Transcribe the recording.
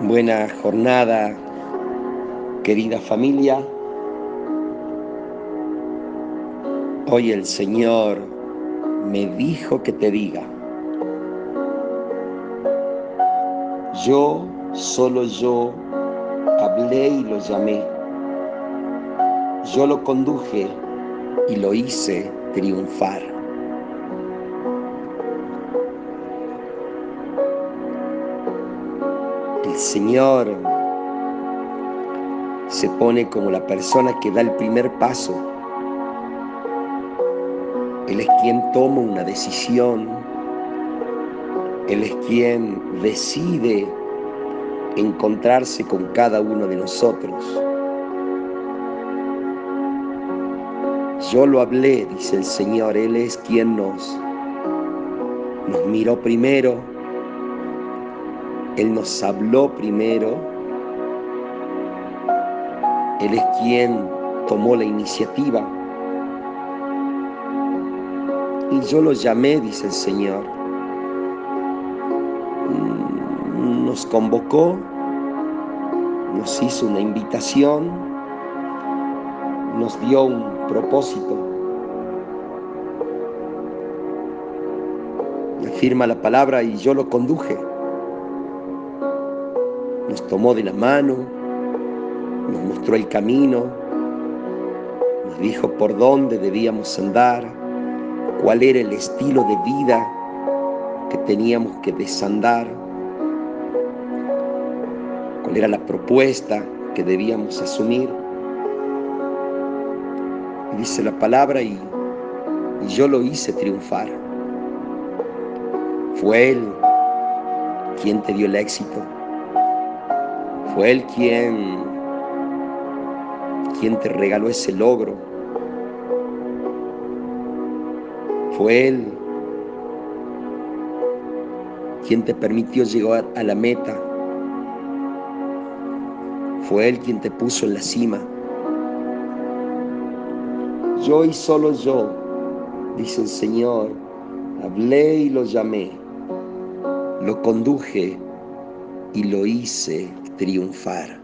Buena jornada, querida familia. Hoy el Señor me dijo que te diga, yo, solo yo, hablé y lo llamé. Yo lo conduje y lo hice triunfar. El Señor se pone como la persona que da el primer paso. Él es quien toma una decisión. Él es quien decide encontrarse con cada uno de nosotros. Yo lo hablé, dice el Señor, Él es quien nos, miró primero, él nos habló primero. Él es quien tomó la iniciativa. Y yo lo llamé, dice el Señor. Mm, nos convocó, nos hizo una invitación, nos dio un propósito. Afirma la palabra y yo lo conduje nos tomó de la mano, nos mostró el camino, nos dijo por dónde debíamos andar, cuál era el estilo de vida que teníamos que desandar, cuál era la propuesta que debíamos asumir. Y dice la palabra y, y yo lo hice triunfar. Fue Él quien te dio el éxito. Fue Él quien, quien te regaló ese logro. Fue Él quien te permitió llegar a la meta. Fue Él quien te puso en la cima. Yo y solo yo, dice el Señor, hablé y lo llamé, lo conduje y lo hice triunfar.